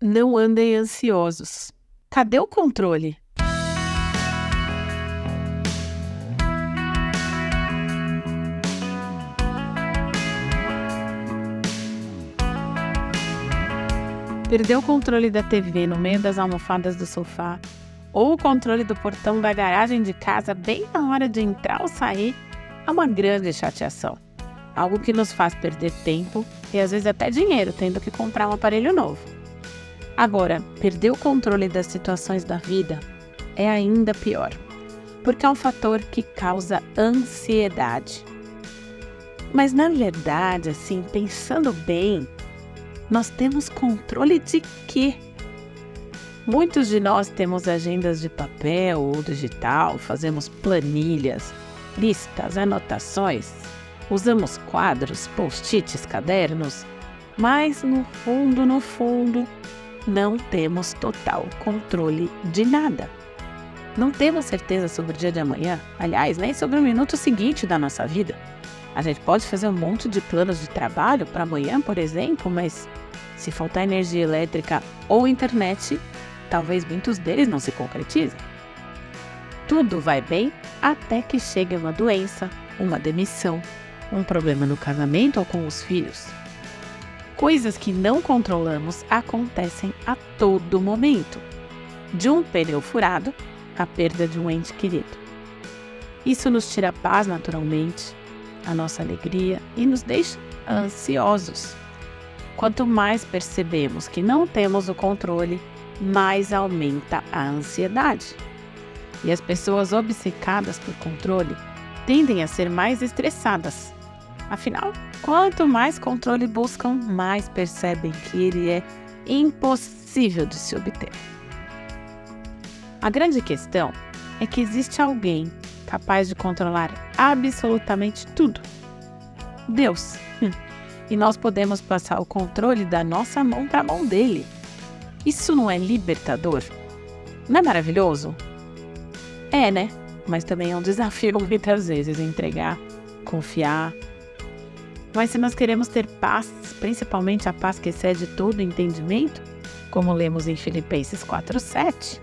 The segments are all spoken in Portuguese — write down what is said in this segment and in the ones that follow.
não andem ansiosos. Cadê o controle? Perdeu o controle da TV no meio das almofadas do sofá, ou o controle do portão da garagem de casa bem na hora de entrar ou sair, é uma grande chateação. Algo que nos faz perder tempo e às vezes até dinheiro tendo que comprar um aparelho novo. Agora, perder o controle das situações da vida é ainda pior, porque é um fator que causa ansiedade. Mas na verdade, assim, pensando bem, nós temos controle de quê? Muitos de nós temos agendas de papel ou digital, fazemos planilhas, listas, anotações, usamos quadros, post-its, cadernos, mas no fundo, no fundo, não temos total controle de nada. Não temos certeza sobre o dia de amanhã, aliás, nem sobre o minuto seguinte da nossa vida. A gente pode fazer um monte de planos de trabalho para amanhã, por exemplo, mas se faltar energia elétrica ou internet, talvez muitos deles não se concretizem. Tudo vai bem até que chegue uma doença, uma demissão, um problema no casamento ou com os filhos. Coisas que não controlamos acontecem a todo momento. De um pneu furado à perda de um ente querido. Isso nos tira a paz naturalmente, a nossa alegria e nos deixa ansiosos. Quanto mais percebemos que não temos o controle, mais aumenta a ansiedade. E as pessoas obcecadas por controle tendem a ser mais estressadas. Afinal, quanto mais controle buscam, mais percebem que ele é impossível de se obter. A grande questão é que existe alguém capaz de controlar absolutamente tudo. Deus. E nós podemos passar o controle da nossa mão para a mão dele. Isso não é libertador? Não é maravilhoso? É, né? Mas também é um desafio muitas vezes entregar, confiar. Mas se nós queremos ter paz, principalmente a paz que excede todo entendimento, como lemos em Filipenses 4:7,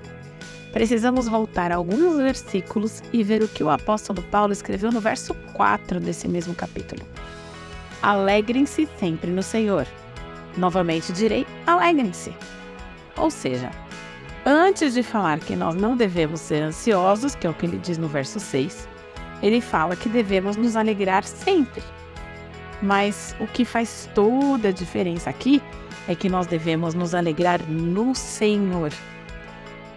precisamos voltar a alguns versículos e ver o que o apóstolo Paulo escreveu no verso 4 desse mesmo capítulo. Alegrem-se sempre no Senhor. Novamente direi: alegrem-se. Ou seja, antes de falar que nós não devemos ser ansiosos, que é o que ele diz no verso 6, ele fala que devemos nos alegrar sempre. Mas o que faz toda a diferença aqui é que nós devemos nos alegrar no Senhor.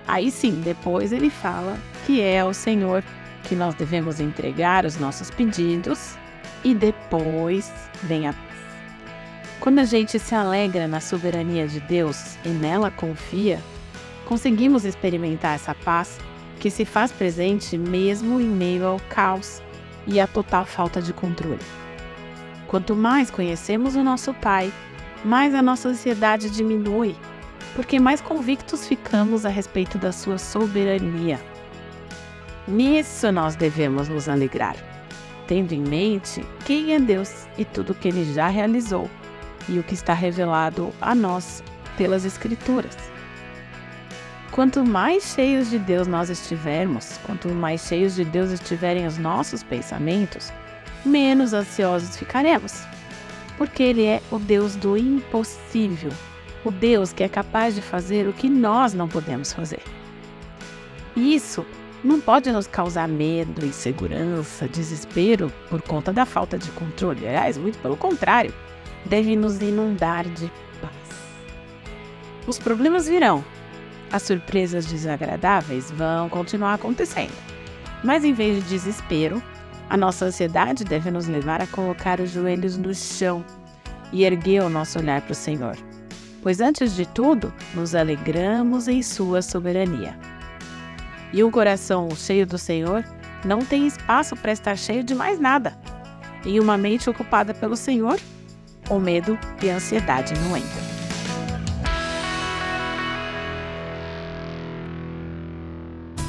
Aí sim, depois ele fala que é ao Senhor que nós devemos entregar os nossos pedidos e depois vem a. Quando a gente se alegra na soberania de Deus e nela confia, conseguimos experimentar essa paz que se faz presente mesmo em meio ao caos e à total falta de controle. Quanto mais conhecemos o nosso Pai, mais a nossa ansiedade diminui porque mais convictos ficamos a respeito da sua soberania. Nisso nós devemos nos alegrar, tendo em mente quem é Deus e tudo o que ele já realizou e o que está revelado a nós pelas Escrituras. Quanto mais cheios de Deus nós estivermos, quanto mais cheios de Deus estiverem os nossos pensamentos, menos ansiosos ficaremos, porque Ele é o Deus do impossível o Deus que é capaz de fazer o que nós não podemos fazer. E isso não pode nos causar medo, insegurança, desespero por conta da falta de controle. Aliás, muito pelo contrário, deve nos inundar de paz. Os problemas virão, as surpresas desagradáveis vão continuar acontecendo. Mas em vez de desespero, a nossa ansiedade deve nos levar a colocar os joelhos no chão e erguer o nosso olhar para o Senhor pois antes de tudo nos alegramos em Sua soberania. E um coração cheio do Senhor não tem espaço para estar cheio de mais nada. Em uma mente ocupada pelo Senhor, o medo e a ansiedade não entram.